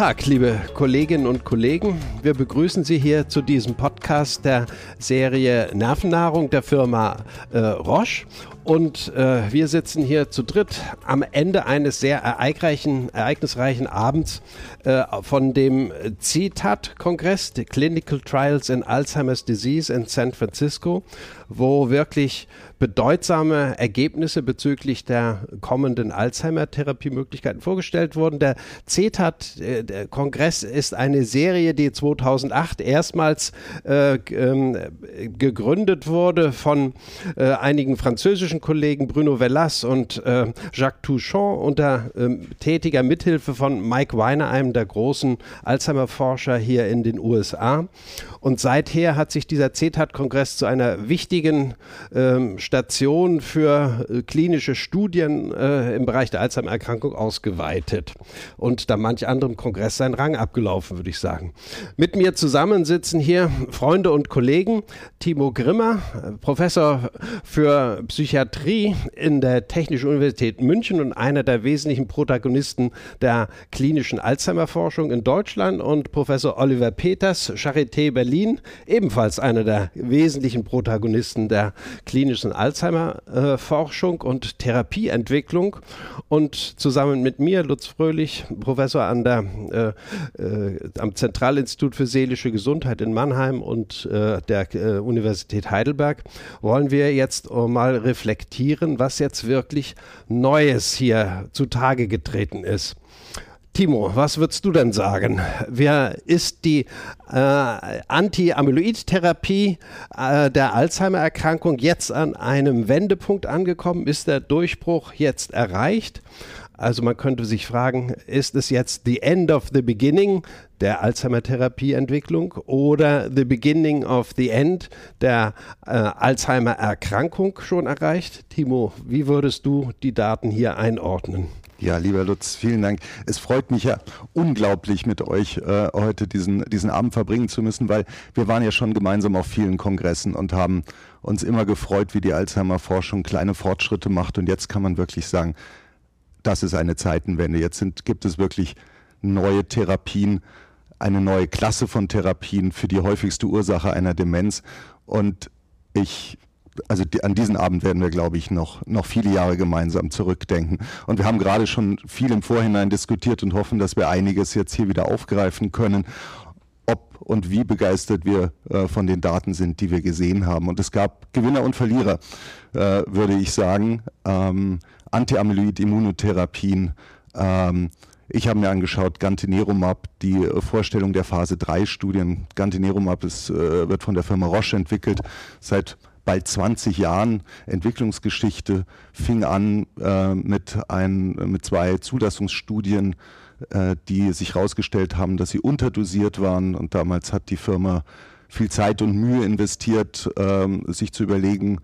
Tag, liebe Kolleginnen und Kollegen. Wir begrüßen Sie hier zu diesem Podcast der Serie Nervennahrung der Firma äh, Roche. Und äh, wir sitzen hier zu dritt am Ende eines sehr ereignisreichen Abends äh, von dem CTAT-Kongress, die Clinical Trials in Alzheimer's Disease in San Francisco, wo wirklich bedeutsame Ergebnisse bezüglich der kommenden Alzheimer-Therapiemöglichkeiten vorgestellt wurden. Der CETAT-Kongress ist eine Serie, die 2008 erstmals äh, ähm, gegründet wurde von äh, einigen französischen Kollegen Bruno Vellas und äh, Jacques Touchon unter ähm, tätiger Mithilfe von Mike Weiner, einem der großen Alzheimer-Forscher hier in den USA. Und seither hat sich dieser CETAT-Kongress zu einer wichtigen ähm, Station für äh, klinische Studien äh, im Bereich der Alzheimer-Erkrankung ausgeweitet und da manch anderem Kongress seinen Rang abgelaufen, würde ich sagen. Mit mir zusammen sitzen hier Freunde und Kollegen. Timo Grimmer, Professor für Psychiatrie in der Technischen Universität München und einer der wesentlichen Protagonisten der klinischen Alzheimer-Forschung in Deutschland und Professor Oliver Peters, Charité Berlin, ebenfalls einer der wesentlichen Protagonisten der klinischen Alzheimer-Forschung und Therapieentwicklung. Und zusammen mit mir, Lutz Fröhlich, Professor an der, äh, äh, am Zentralinstitut für seelische Gesundheit in Mannheim und äh, der äh, Universität Heidelberg, wollen wir jetzt mal reflektieren, was jetzt wirklich Neues hier zutage getreten ist. Timo, was würdest du denn sagen? Wer ist die äh, Anti-Amyloid-Therapie äh, der Alzheimer-Erkrankung jetzt an einem Wendepunkt angekommen? Ist der Durchbruch jetzt erreicht? Also man könnte sich fragen, ist es jetzt the end of the beginning der Alzheimer-Therapieentwicklung oder the beginning of the end der äh, Alzheimer-Erkrankung schon erreicht? Timo, wie würdest du die Daten hier einordnen? Ja, lieber Lutz, vielen Dank. Es freut mich ja unglaublich, mit euch äh, heute diesen, diesen Abend verbringen zu müssen, weil wir waren ja schon gemeinsam auf vielen Kongressen und haben uns immer gefreut, wie die Alzheimer-Forschung kleine Fortschritte macht. Und jetzt kann man wirklich sagen, das ist eine Zeitenwende. Jetzt sind, gibt es wirklich neue Therapien, eine neue Klasse von Therapien für die häufigste Ursache einer Demenz. Und ich also die, an diesen Abend werden wir, glaube ich, noch, noch viele Jahre gemeinsam zurückdenken. Und wir haben gerade schon viel im Vorhinein diskutiert und hoffen, dass wir einiges jetzt hier wieder aufgreifen können, ob und wie begeistert wir äh, von den Daten sind, die wir gesehen haben. Und es gab Gewinner und Verlierer, äh, würde ich sagen. Ähm, Anti-Amyloid-Immunotherapien, ähm, ich habe mir angeschaut, Gantenerumab, die Vorstellung der Phase 3 Studien. Gantenerumab ist, äh, wird von der Firma Roche entwickelt, seit bald 20 Jahren Entwicklungsgeschichte, fing an äh, mit, ein, mit zwei Zulassungsstudien, äh, die sich herausgestellt haben, dass sie unterdosiert waren. Und damals hat die Firma viel Zeit und Mühe investiert, äh, sich zu überlegen,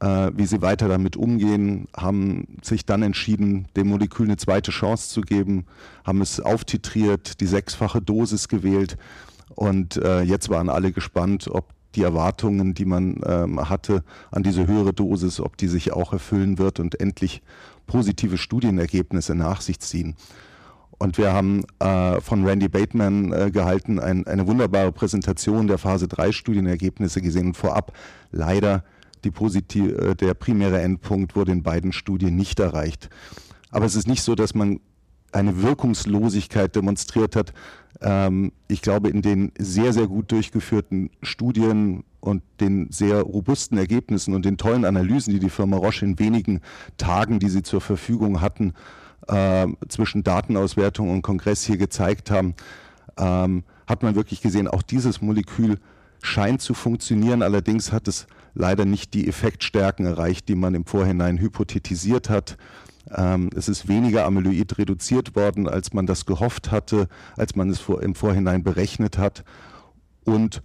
äh, wie sie weiter damit umgehen, haben sich dann entschieden, dem Molekül eine zweite Chance zu geben, haben es auftitriert, die sechsfache Dosis gewählt. Und äh, jetzt waren alle gespannt, ob die Erwartungen, die man ähm, hatte an diese höhere Dosis, ob die sich auch erfüllen wird und endlich positive Studienergebnisse nach sich ziehen. Und wir haben äh, von Randy Bateman äh, gehalten ein, eine wunderbare Präsentation der Phase 3 Studienergebnisse gesehen und vorab leider die positive, äh, der primäre Endpunkt wurde in beiden Studien nicht erreicht. Aber es ist nicht so, dass man eine Wirkungslosigkeit demonstriert hat. Ähm, ich glaube, in den sehr, sehr gut durchgeführten Studien und den sehr robusten Ergebnissen und den tollen Analysen, die die Firma Roche in wenigen Tagen, die sie zur Verfügung hatten, äh, zwischen Datenauswertung und Kongress hier gezeigt haben, ähm, hat man wirklich gesehen, auch dieses Molekül scheint zu funktionieren. Allerdings hat es leider nicht die Effektstärken erreicht, die man im Vorhinein hypothetisiert hat. Ähm, es ist weniger Amyloid reduziert worden, als man das gehofft hatte, als man es im Vorhinein berechnet hat. Und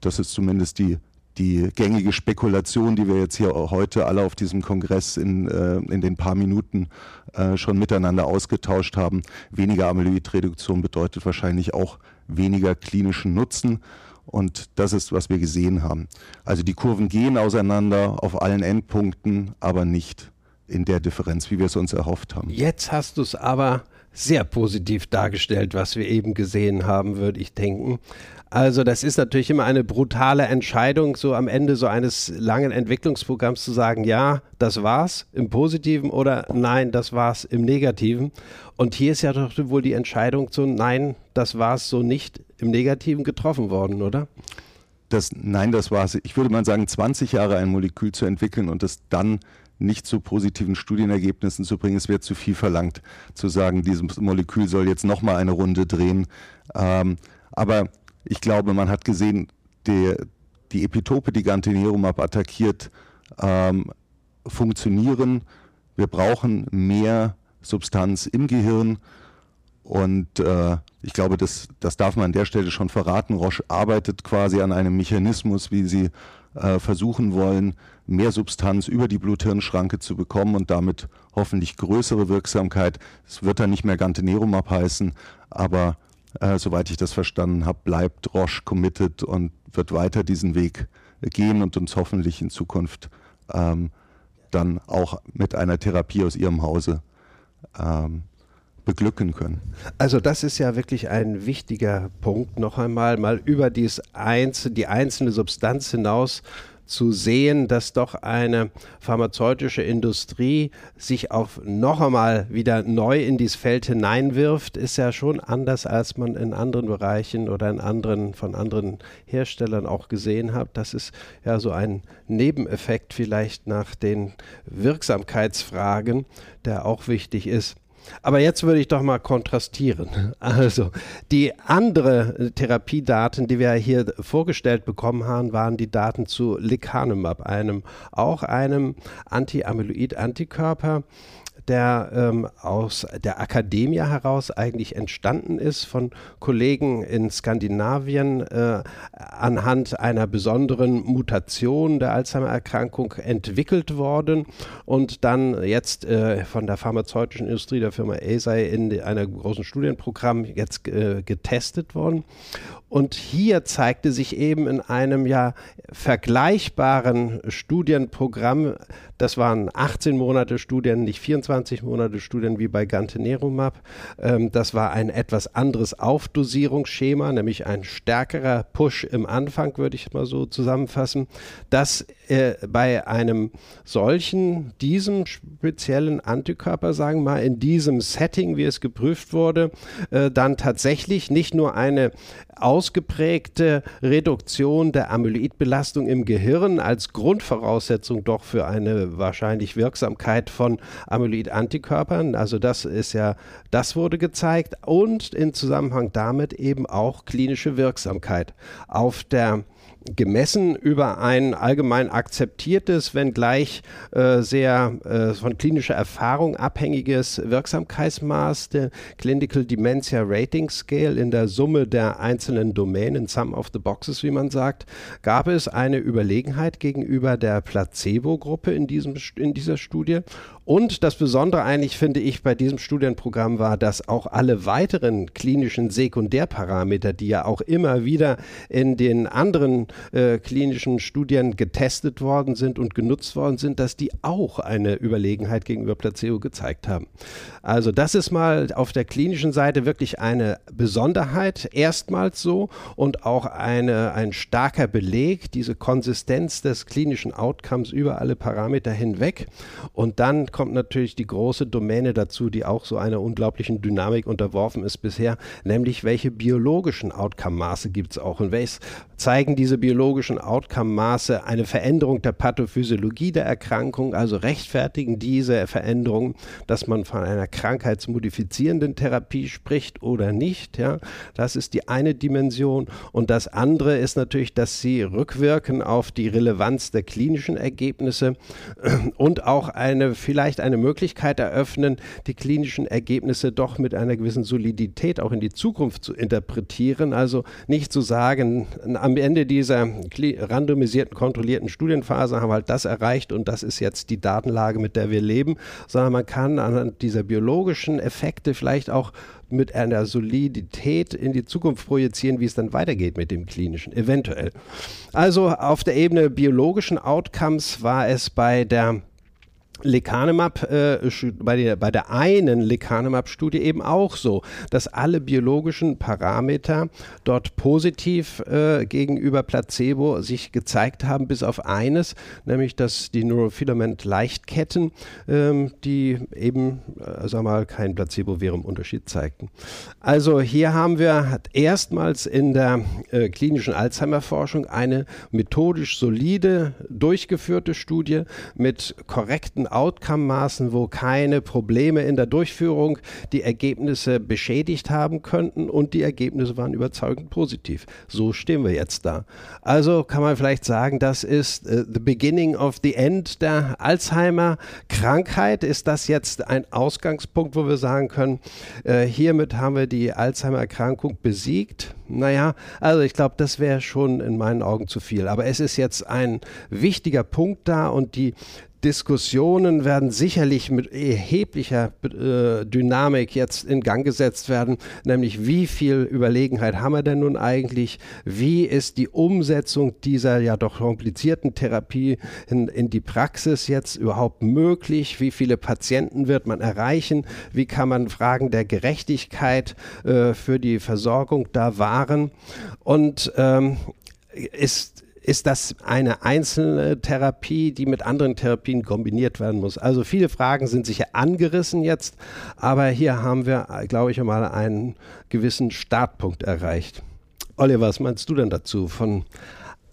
das ist zumindest die, die gängige Spekulation, die wir jetzt hier heute alle auf diesem Kongress in, äh, in den paar Minuten äh, schon miteinander ausgetauscht haben. Weniger Amyloidreduktion bedeutet wahrscheinlich auch weniger klinischen Nutzen. Und das ist, was wir gesehen haben. Also die Kurven gehen auseinander auf allen Endpunkten, aber nicht in der Differenz, wie wir es uns erhofft haben. Jetzt hast du es aber sehr positiv dargestellt, was wir eben gesehen haben, würde ich denken. Also das ist natürlich immer eine brutale Entscheidung, so am Ende so eines langen Entwicklungsprogramms zu sagen, ja, das war's im Positiven oder nein, das war's im Negativen. Und hier ist ja doch wohl die Entscheidung zu nein, das war's so nicht im Negativen getroffen worden, oder? Das, nein, das war's. Ich würde mal sagen, 20 Jahre ein Molekül zu entwickeln und es dann nicht zu positiven Studienergebnissen zu bringen. Es wird zu viel verlangt, zu sagen, dieses Molekül soll jetzt nochmal eine Runde drehen. Ähm, aber ich glaube, man hat gesehen, die, die Epitope, die Gantenerumab attackiert, ähm, funktionieren. Wir brauchen mehr Substanz im Gehirn. Und äh, ich glaube, das, das darf man an der Stelle schon verraten. Roche arbeitet quasi an einem Mechanismus, wie sie äh, versuchen wollen, mehr Substanz über die Blut-Hirn-Schranke zu bekommen und damit hoffentlich größere Wirksamkeit. Es wird dann nicht mehr Gantenerumab heißen, aber äh, soweit ich das verstanden habe, bleibt Roche committed und wird weiter diesen Weg gehen und uns hoffentlich in Zukunft ähm, dann auch mit einer Therapie aus ihrem Hause ähm, beglücken können. Also das ist ja wirklich ein wichtiger Punkt, noch einmal mal über dies Einz die einzelne Substanz hinaus zu sehen, dass doch eine pharmazeutische Industrie sich auch noch einmal wieder neu in dieses Feld hineinwirft, ist ja schon anders, als man in anderen Bereichen oder in anderen, von anderen Herstellern auch gesehen hat. Das ist ja so ein Nebeneffekt vielleicht nach den Wirksamkeitsfragen, der auch wichtig ist. Aber jetzt würde ich doch mal kontrastieren. Also die andere Therapiedaten, die wir hier vorgestellt bekommen haben, waren die Daten zu Lecanemab, einem auch einem Anti-Amyloid-Antikörper der ähm, aus der Akademie heraus eigentlich entstanden ist von Kollegen in Skandinavien äh, anhand einer besonderen Mutation der Alzheimer-Erkrankung entwickelt worden und dann jetzt äh, von der pharmazeutischen Industrie der Firma Eisai in einem großen Studienprogramm jetzt äh, getestet worden. Und hier zeigte sich eben in einem ja vergleichbaren Studienprogramm, das waren 18 Monate Studien, nicht 24 Monate Studien wie bei Gantenerumab. Ähm, das war ein etwas anderes Aufdosierungsschema, nämlich ein stärkerer Push im Anfang, würde ich mal so zusammenfassen, dass äh, bei einem solchen, diesem speziellen Antikörper, sagen wir mal, in diesem Setting, wie es geprüft wurde, äh, dann tatsächlich nicht nur eine ausgeprägte Reduktion der Amyloidbelastung im Gehirn als Grundvoraussetzung doch für eine wahrscheinlich Wirksamkeit von Amyloid-Antikörpern. Also das ist ja, das wurde gezeigt und in Zusammenhang damit eben auch klinische Wirksamkeit auf der gemessen über ein allgemein akzeptiertes, wenngleich äh, sehr äh, von klinischer Erfahrung abhängiges Wirksamkeitsmaß, der Clinical Dementia Rating Scale in der Summe der einzelnen Domänen, Sum of the Boxes, wie man sagt, gab es eine Überlegenheit gegenüber der Placebo-Gruppe in, in dieser Studie und das Besondere eigentlich finde ich bei diesem Studienprogramm war, dass auch alle weiteren klinischen Sekundärparameter, die ja auch immer wieder in den anderen äh, klinischen Studien getestet worden sind und genutzt worden sind, dass die auch eine Überlegenheit gegenüber Placebo gezeigt haben. Also das ist mal auf der klinischen Seite wirklich eine Besonderheit, erstmals so und auch eine, ein starker Beleg, diese Konsistenz des klinischen Outcomes über alle Parameter hinweg. Und dann kommt natürlich die große Domäne dazu, die auch so einer unglaublichen Dynamik unterworfen ist bisher, nämlich welche biologischen Outcome-Maße gibt es auch und welches zeigen diese biologischen Outcome-Maße eine Veränderung der Pathophysiologie der Erkrankung, also rechtfertigen diese Veränderungen, dass man von einer krankheitsmodifizierenden Therapie spricht oder nicht. Ja? Das ist die eine Dimension. Und das andere ist natürlich, dass sie rückwirken auf die Relevanz der klinischen Ergebnisse und auch eine vielleicht vielleicht eine Möglichkeit eröffnen, die klinischen Ergebnisse doch mit einer gewissen Solidität auch in die Zukunft zu interpretieren. Also nicht zu sagen, am Ende dieser randomisierten, kontrollierten Studienphase haben wir halt das erreicht und das ist jetzt die Datenlage, mit der wir leben, sondern man kann anhand dieser biologischen Effekte vielleicht auch mit einer Solidität in die Zukunft projizieren, wie es dann weitergeht mit dem klinischen, eventuell. Also auf der Ebene biologischen Outcomes war es bei der Lecanemab, äh, bei, der, bei der einen Lecanemab-Studie eben auch so, dass alle biologischen Parameter dort positiv äh, gegenüber Placebo sich gezeigt haben, bis auf eines, nämlich dass die Neurofilament-Leichtketten, ähm, die eben, äh, sag mal, kein Placebo-Virum-Unterschied zeigten. Also hier haben wir erstmals in der äh, klinischen Alzheimer-Forschung eine methodisch solide durchgeführte Studie mit korrekten Outcome-Maßen, wo keine Probleme in der Durchführung die Ergebnisse beschädigt haben könnten und die Ergebnisse waren überzeugend positiv. So stehen wir jetzt da. Also kann man vielleicht sagen, das ist uh, the beginning of the end der Alzheimer-Krankheit. Ist das jetzt ein Ausgangspunkt, wo wir sagen können, äh, hiermit haben wir die Alzheimer-Erkrankung besiegt? Naja, also ich glaube, das wäre schon in meinen Augen zu viel. Aber es ist jetzt ein wichtiger Punkt da und die Diskussionen werden sicherlich mit erheblicher äh, Dynamik jetzt in Gang gesetzt werden, nämlich wie viel Überlegenheit haben wir denn nun eigentlich? Wie ist die Umsetzung dieser ja doch komplizierten Therapie in, in die Praxis jetzt überhaupt möglich? Wie viele Patienten wird man erreichen? Wie kann man Fragen der Gerechtigkeit äh, für die Versorgung da wahren? Und ähm, ist ist das eine einzelne Therapie, die mit anderen Therapien kombiniert werden muss? Also viele Fragen sind sicher angerissen jetzt, aber hier haben wir, glaube ich, mal einen gewissen Startpunkt erreicht. Oliver, was meinst du denn dazu von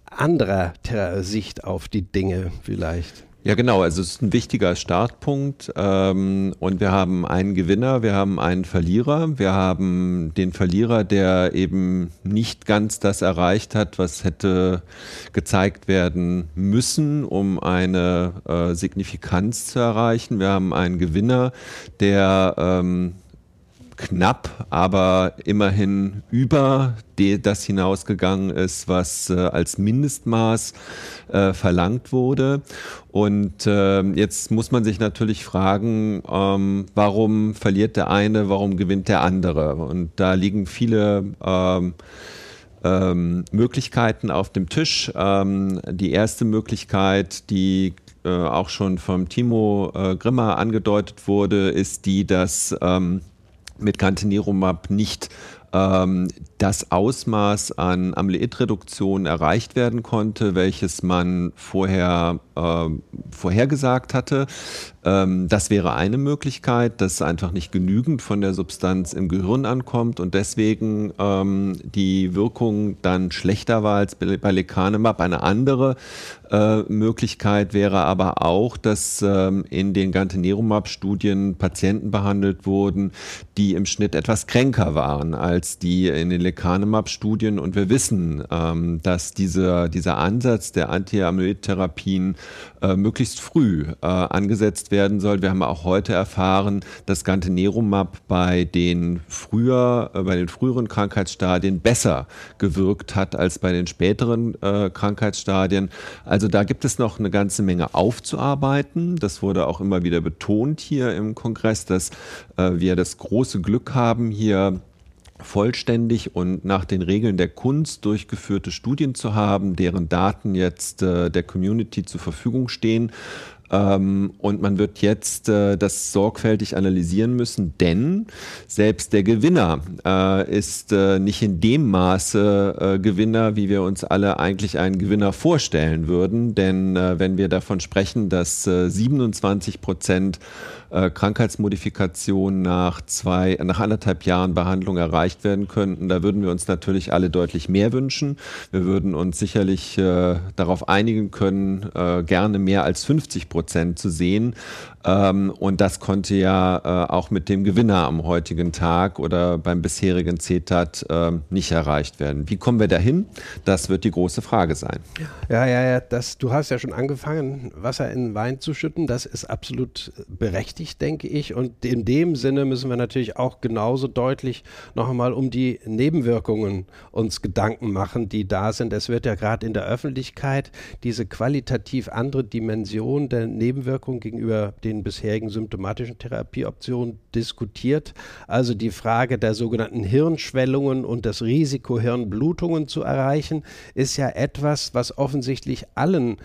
anderer Sicht auf die Dinge vielleicht? Ja, genau. Also es ist ein wichtiger Startpunkt ähm, und wir haben einen Gewinner, wir haben einen Verlierer. Wir haben den Verlierer, der eben nicht ganz das erreicht hat, was hätte gezeigt werden müssen, um eine äh, Signifikanz zu erreichen. Wir haben einen Gewinner, der ähm, knapp, aber immerhin über das hinausgegangen ist, was äh, als Mindestmaß äh, verlangt wurde. Und äh, jetzt muss man sich natürlich fragen, ähm, warum verliert der eine, warum gewinnt der andere? Und da liegen viele ähm, ähm, Möglichkeiten auf dem Tisch. Ähm, die erste Möglichkeit, die äh, auch schon vom Timo äh, Grimmer angedeutet wurde, ist die, dass ähm, mit Cantinirumab nicht ähm, das Ausmaß an Amyloidreduktion erreicht werden konnte, welches man vorher äh, vorhergesagt hatte. Ähm, das wäre eine Möglichkeit, dass einfach nicht genügend von der Substanz im Gehirn ankommt und deswegen ähm, die Wirkung dann schlechter war als bei Lecanemab. Eine andere äh, Möglichkeit wäre aber auch, dass ähm, in den Gantenerumab-Studien Patienten behandelt wurden, die im Schnitt etwas kränker waren als die in den Lecanemab-Studien. Und wir wissen, ähm, dass dieser, dieser Ansatz der Anti-Amyloid-Therapien äh, möglichst früh äh, angesetzt werden soll. Wir haben auch heute erfahren, dass Gantenerumab bei den früher, äh, bei den früheren Krankheitsstadien besser gewirkt hat als bei den späteren äh, Krankheitsstadien. Also da gibt es noch eine ganze Menge aufzuarbeiten. Das wurde auch immer wieder betont hier im Kongress, dass äh, wir das große Glück haben, hier vollständig und nach den Regeln der Kunst durchgeführte Studien zu haben, deren Daten jetzt äh, der Community zur Verfügung stehen. Ähm, und man wird jetzt äh, das sorgfältig analysieren müssen, denn selbst der Gewinner äh, ist äh, nicht in dem Maße Gewinner, wie wir uns alle eigentlich einen Gewinner vorstellen würden. Denn wenn wir davon sprechen, dass 27 äh, Prozent Krankheitsmodifikation nach zwei, nach anderthalb Jahren Behandlung erreicht werden könnten. Da würden wir uns natürlich alle deutlich mehr wünschen. Wir würden uns sicherlich äh, darauf einigen können, äh, gerne mehr als 50 Prozent zu sehen. Ähm, und das konnte ja äh, auch mit dem Gewinner am heutigen Tag oder beim bisherigen CETAT äh, nicht erreicht werden. Wie kommen wir dahin? Das wird die große Frage sein. Ja, ja, ja. Das, du hast ja schon angefangen, Wasser in Wein zu schütten. Das ist absolut berechtigt, denke ich. Und in dem Sinne müssen wir natürlich auch genauso deutlich noch einmal um die Nebenwirkungen uns Gedanken machen, die da sind. Es wird ja gerade in der Öffentlichkeit diese qualitativ andere Dimension der Nebenwirkungen gegenüber den bisherigen symptomatischen Therapieoptionen diskutiert. Also die Frage der sogenannten Hirnschwellungen und das Risiko, Hirnblutungen zu erreichen, ist ja etwas, was offensichtlich allen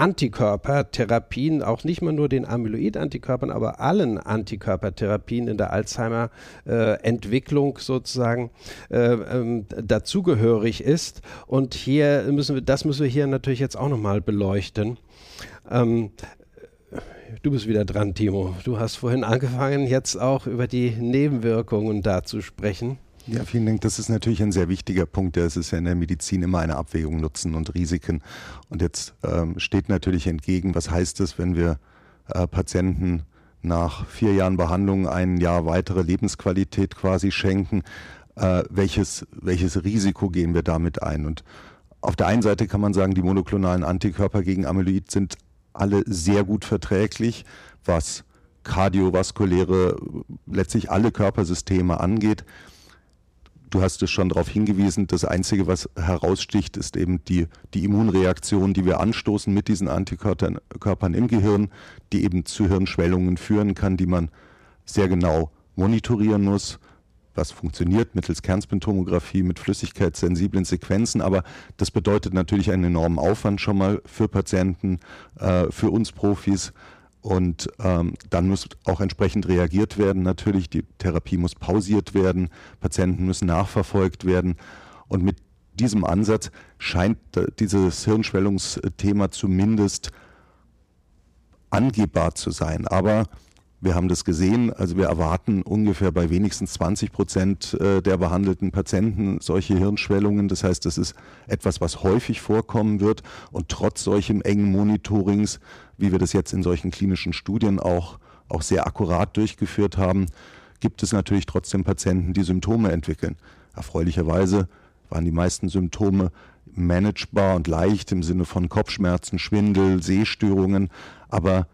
Antikörpertherapien, auch nicht mal nur den Amyloid-Antikörpern, aber allen Antikörpertherapien in der Alzheimer-Entwicklung äh, sozusagen äh, ähm, dazugehörig ist. Und hier müssen wir, das müssen wir hier natürlich jetzt auch nochmal beleuchten. Ähm, du bist wieder dran, Timo. Du hast vorhin angefangen, jetzt auch über die Nebenwirkungen da zu sprechen. Ja, vielen Dank. Das ist natürlich ein sehr wichtiger Punkt. Es ist ja in der Medizin immer eine Abwägung Nutzen und Risiken. Und jetzt ähm, steht natürlich entgegen, was heißt es, wenn wir äh, Patienten nach vier Jahren Behandlung ein Jahr weitere Lebensqualität quasi schenken? Äh, welches, welches Risiko gehen wir damit ein? Und auf der einen Seite kann man sagen, die monoklonalen Antikörper gegen Amyloid sind alle sehr gut verträglich, was kardiovaskuläre, letztlich alle Körpersysteme angeht. Du hast es schon darauf hingewiesen, das Einzige, was heraussticht, ist eben die, die Immunreaktion, die wir anstoßen mit diesen Antikörpern im Gehirn, die eben zu Hirnschwellungen führen kann, die man sehr genau monitorieren muss, was funktioniert mittels Kernspintomographie mit flüssigkeitssensiblen Sequenzen. Aber das bedeutet natürlich einen enormen Aufwand schon mal für Patienten, äh, für uns Profis. Und ähm, dann muss auch entsprechend reagiert werden. Natürlich, die Therapie muss pausiert werden, Patienten müssen nachverfolgt werden. Und mit diesem Ansatz scheint dieses Hirnschwellungsthema zumindest angehbar zu sein. Aber wir haben das gesehen, also wir erwarten ungefähr bei wenigstens 20 Prozent äh, der behandelten Patienten solche Hirnschwellungen. Das heißt, das ist etwas, was häufig vorkommen wird. Und trotz solchem engen Monitorings, wie wir das jetzt in solchen klinischen Studien auch, auch sehr akkurat durchgeführt haben, gibt es natürlich trotzdem Patienten, die Symptome entwickeln. Erfreulicherweise waren die meisten Symptome managebar und leicht im Sinne von Kopfschmerzen, Schwindel, Sehstörungen, aber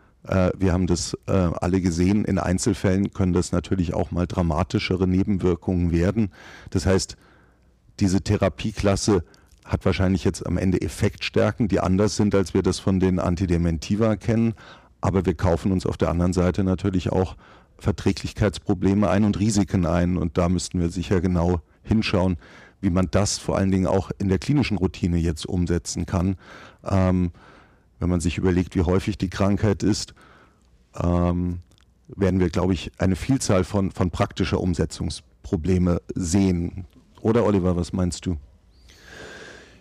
wir haben das äh, alle gesehen. In Einzelfällen können das natürlich auch mal dramatischere Nebenwirkungen werden. Das heißt, diese Therapieklasse hat wahrscheinlich jetzt am Ende Effektstärken, die anders sind, als wir das von den Antidementiva kennen. Aber wir kaufen uns auf der anderen Seite natürlich auch Verträglichkeitsprobleme ein und Risiken ein. Und da müssten wir sicher genau hinschauen, wie man das vor allen Dingen auch in der klinischen Routine jetzt umsetzen kann. Ähm, wenn man sich überlegt, wie häufig die Krankheit ist, ähm, werden wir, glaube ich, eine Vielzahl von, von praktischer Umsetzungsprobleme sehen. Oder Oliver, was meinst du?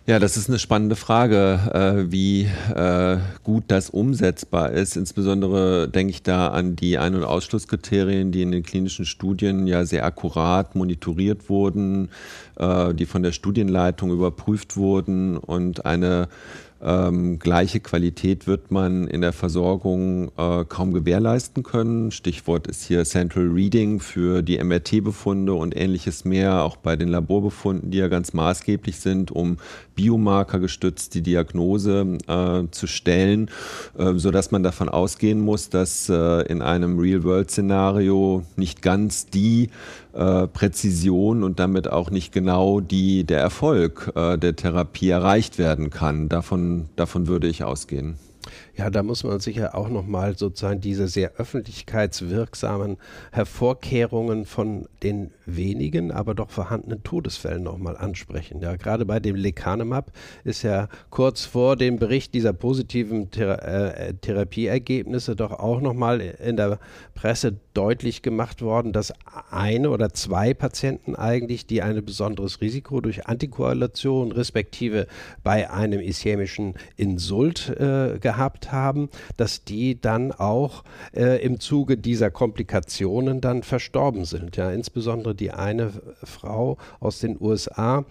Ja, das ist eine spannende Frage, äh, wie äh, gut das umsetzbar ist. Insbesondere denke ich da an die Ein- und Ausschlusskriterien, die in den klinischen Studien ja sehr akkurat monitoriert wurden, äh, die von der Studienleitung überprüft wurden und eine ähm, gleiche Qualität wird man in der Versorgung äh, kaum gewährleisten können. Stichwort ist hier Central Reading für die MRT-Befunde und ähnliches mehr, auch bei den Laborbefunden, die ja ganz maßgeblich sind, um Biomarker gestützt die Diagnose äh, zu stellen, äh, sodass man davon ausgehen muss, dass äh, in einem Real-World-Szenario nicht ganz die äh, Präzision und damit auch nicht genau die, der Erfolg äh, der Therapie erreicht werden kann. Davon, davon würde ich ausgehen. Ja, da muss man sicher auch nochmal sozusagen diese sehr öffentlichkeitswirksamen Hervorkehrungen von den wenigen, aber doch vorhandenen Todesfällen nochmal ansprechen. Ja, gerade bei dem Lecanemab ist ja kurz vor dem Bericht dieser positiven Thera äh, Therapieergebnisse doch auch nochmal in der Presse deutlich gemacht worden, dass eine oder zwei Patienten eigentlich, die ein besonderes Risiko durch Antikoagulation respektive bei einem ischämischen Insult äh, gehabt haben, dass die dann auch äh, im Zuge dieser Komplikationen dann verstorben sind. Ja, insbesondere die eine Frau aus den USA,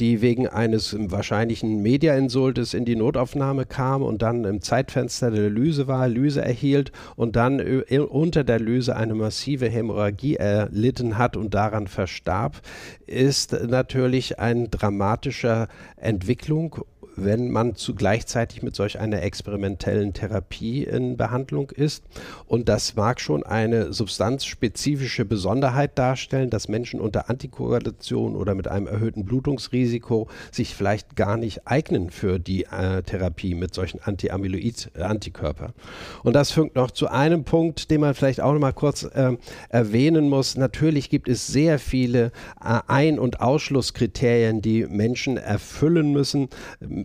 die wegen eines wahrscheinlichen Mediainsultes in die Notaufnahme kam und dann im Zeitfenster der Lyse war, Lyse erhielt und dann unter der Lyse eine massive Hämorrhagie erlitten hat und daran verstarb, ist natürlich eine dramatische Entwicklung wenn man zu gleichzeitig mit solch einer experimentellen Therapie in Behandlung ist. Und das mag schon eine substanzspezifische Besonderheit darstellen, dass Menschen unter Antikoagulation oder mit einem erhöhten Blutungsrisiko sich vielleicht gar nicht eignen für die äh, Therapie mit solchen Anti-Amyloid-Antikörpern. Und das fügt noch zu einem Punkt, den man vielleicht auch noch mal kurz äh, erwähnen muss. Natürlich gibt es sehr viele äh, Ein- und Ausschlusskriterien, die Menschen erfüllen müssen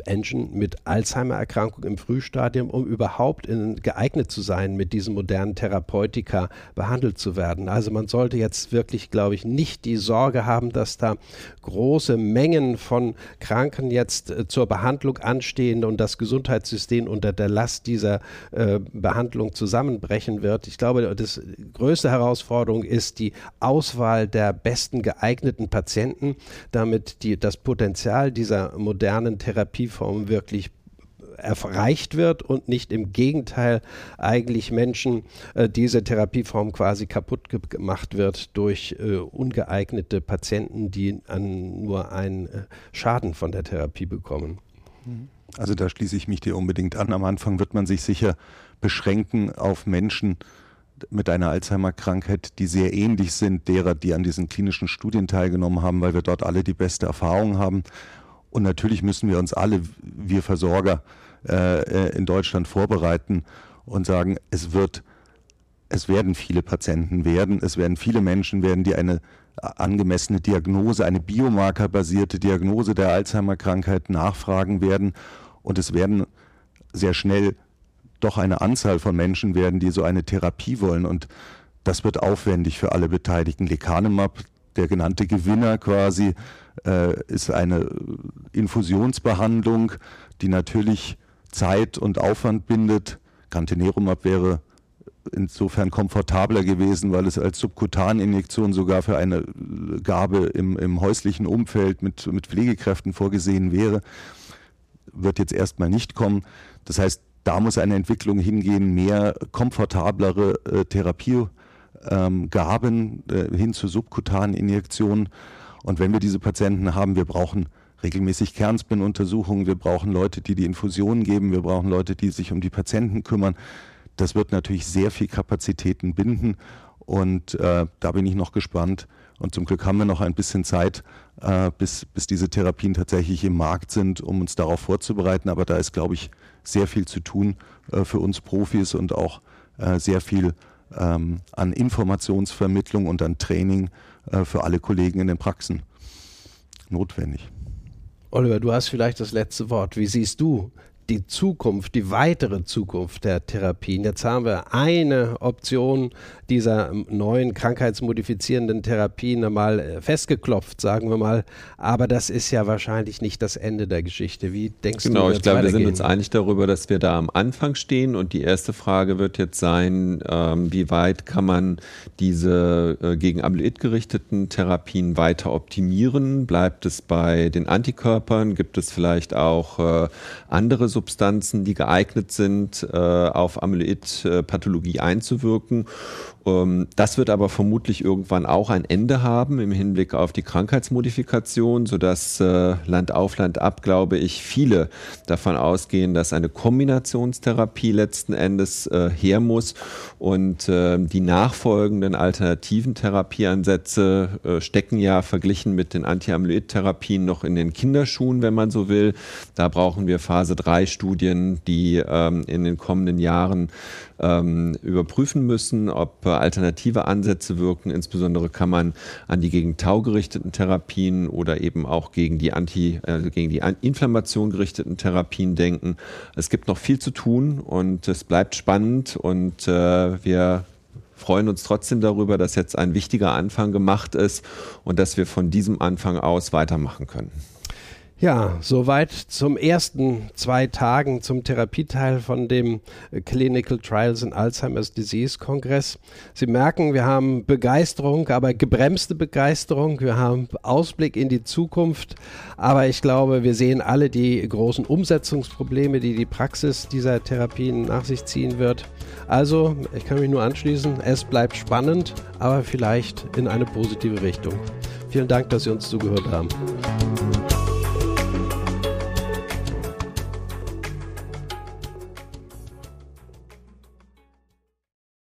Menschen mit Alzheimer-Erkrankung im Frühstadium, um überhaupt in, geeignet zu sein, mit diesen modernen Therapeutika behandelt zu werden. Also man sollte jetzt wirklich, glaube ich, nicht die Sorge haben, dass da große Mengen von Kranken jetzt äh, zur Behandlung anstehen und das Gesundheitssystem unter der Last dieser äh, Behandlung zusammenbrechen wird. Ich glaube, das größte Herausforderung ist die Auswahl der besten geeigneten Patienten, damit die, das Potenzial dieser modernen Therapieform wirklich erreicht wird und nicht im Gegenteil eigentlich Menschen äh, diese Therapieform quasi kaputt gemacht wird durch äh, ungeeignete Patienten, die an nur einen äh, Schaden von der Therapie bekommen. Also da schließe ich mich dir unbedingt an. Am Anfang wird man sich sicher beschränken auf Menschen mit einer Alzheimer-Krankheit, die sehr ähnlich sind derer, die an diesen klinischen Studien teilgenommen haben, weil wir dort alle die beste Erfahrung haben. Und natürlich müssen wir uns alle, wir Versorger äh, äh, in Deutschland vorbereiten und sagen, es wird, es werden viele Patienten werden, es werden viele Menschen werden, die eine angemessene Diagnose, eine biomarkerbasierte Diagnose der Alzheimer-Krankheit nachfragen werden. Und es werden sehr schnell doch eine Anzahl von Menschen werden, die so eine Therapie wollen. Und das wird aufwendig für alle Beteiligten. Lecanemab, der genannte Gewinner quasi, ist eine Infusionsbehandlung, die natürlich Zeit und Aufwand bindet. Gantenerumab wäre insofern komfortabler gewesen, weil es als Subkutaninjektion sogar für eine Gabe im, im häuslichen Umfeld mit, mit Pflegekräften vorgesehen wäre. Wird jetzt erstmal nicht kommen. Das heißt, da muss eine Entwicklung hingehen, mehr komfortablere äh, Therapiegaben ähm, äh, hin zu subkutanen Injektionen. Und wenn wir diese Patienten haben, wir brauchen regelmäßig Kernspin-Untersuchungen, wir brauchen Leute, die die Infusionen geben, wir brauchen Leute, die sich um die Patienten kümmern. Das wird natürlich sehr viel Kapazitäten binden und äh, da bin ich noch gespannt. Und zum Glück haben wir noch ein bisschen Zeit, äh, bis, bis diese Therapien tatsächlich im Markt sind, um uns darauf vorzubereiten. Aber da ist, glaube ich, sehr viel zu tun äh, für uns Profis und auch äh, sehr viel ähm, an Informationsvermittlung und an Training für alle Kollegen in den Praxen notwendig. Oliver, du hast vielleicht das letzte Wort. Wie siehst du die Zukunft, die weitere Zukunft der Therapien. Jetzt haben wir eine Option dieser neuen krankheitsmodifizierenden Therapien einmal äh, festgeklopft, sagen wir mal. Aber das ist ja wahrscheinlich nicht das Ende der Geschichte. Wie denkst genau, du? Genau, ich glaube, wir sind uns einig darüber, dass wir da am Anfang stehen. Und die erste Frage wird jetzt sein, ähm, wie weit kann man diese äh, gegen Amyloid gerichteten Therapien weiter optimieren? Bleibt es bei den Antikörpern? Gibt es vielleicht auch äh, andere Substanzen, die geeignet sind, äh, auf Amyloid-Pathologie einzuwirken. Ähm, das wird aber vermutlich irgendwann auch ein Ende haben im Hinblick auf die Krankheitsmodifikation, sodass äh, Land auf Land ab, glaube ich, viele davon ausgehen, dass eine Kombinationstherapie letzten Endes äh, her muss und die nachfolgenden alternativen Therapieansätze stecken ja verglichen mit den Anti-Amyloid-Therapien noch in den Kinderschuhen, wenn man so will. Da brauchen wir Phase 3 Studien, die ähm, in den kommenden Jahren ähm, überprüfen müssen, ob äh, alternative Ansätze wirken. Insbesondere kann man an die gegen Tau gerichteten Therapien oder eben auch gegen die Anti, äh, gegen die Inflammation gerichteten Therapien denken. Es gibt noch viel zu tun und es bleibt spannend und äh, wir freuen uns trotzdem darüber, dass jetzt ein wichtiger Anfang gemacht ist und dass wir von diesem Anfang aus weitermachen können. Ja, soweit zum ersten zwei Tagen zum Therapieteil von dem Clinical Trials in Alzheimer's Disease Kongress. Sie merken, wir haben Begeisterung, aber gebremste Begeisterung. Wir haben Ausblick in die Zukunft. Aber ich glaube, wir sehen alle die großen Umsetzungsprobleme, die die Praxis dieser Therapien nach sich ziehen wird. Also, ich kann mich nur anschließen. Es bleibt spannend, aber vielleicht in eine positive Richtung. Vielen Dank, dass Sie uns zugehört haben.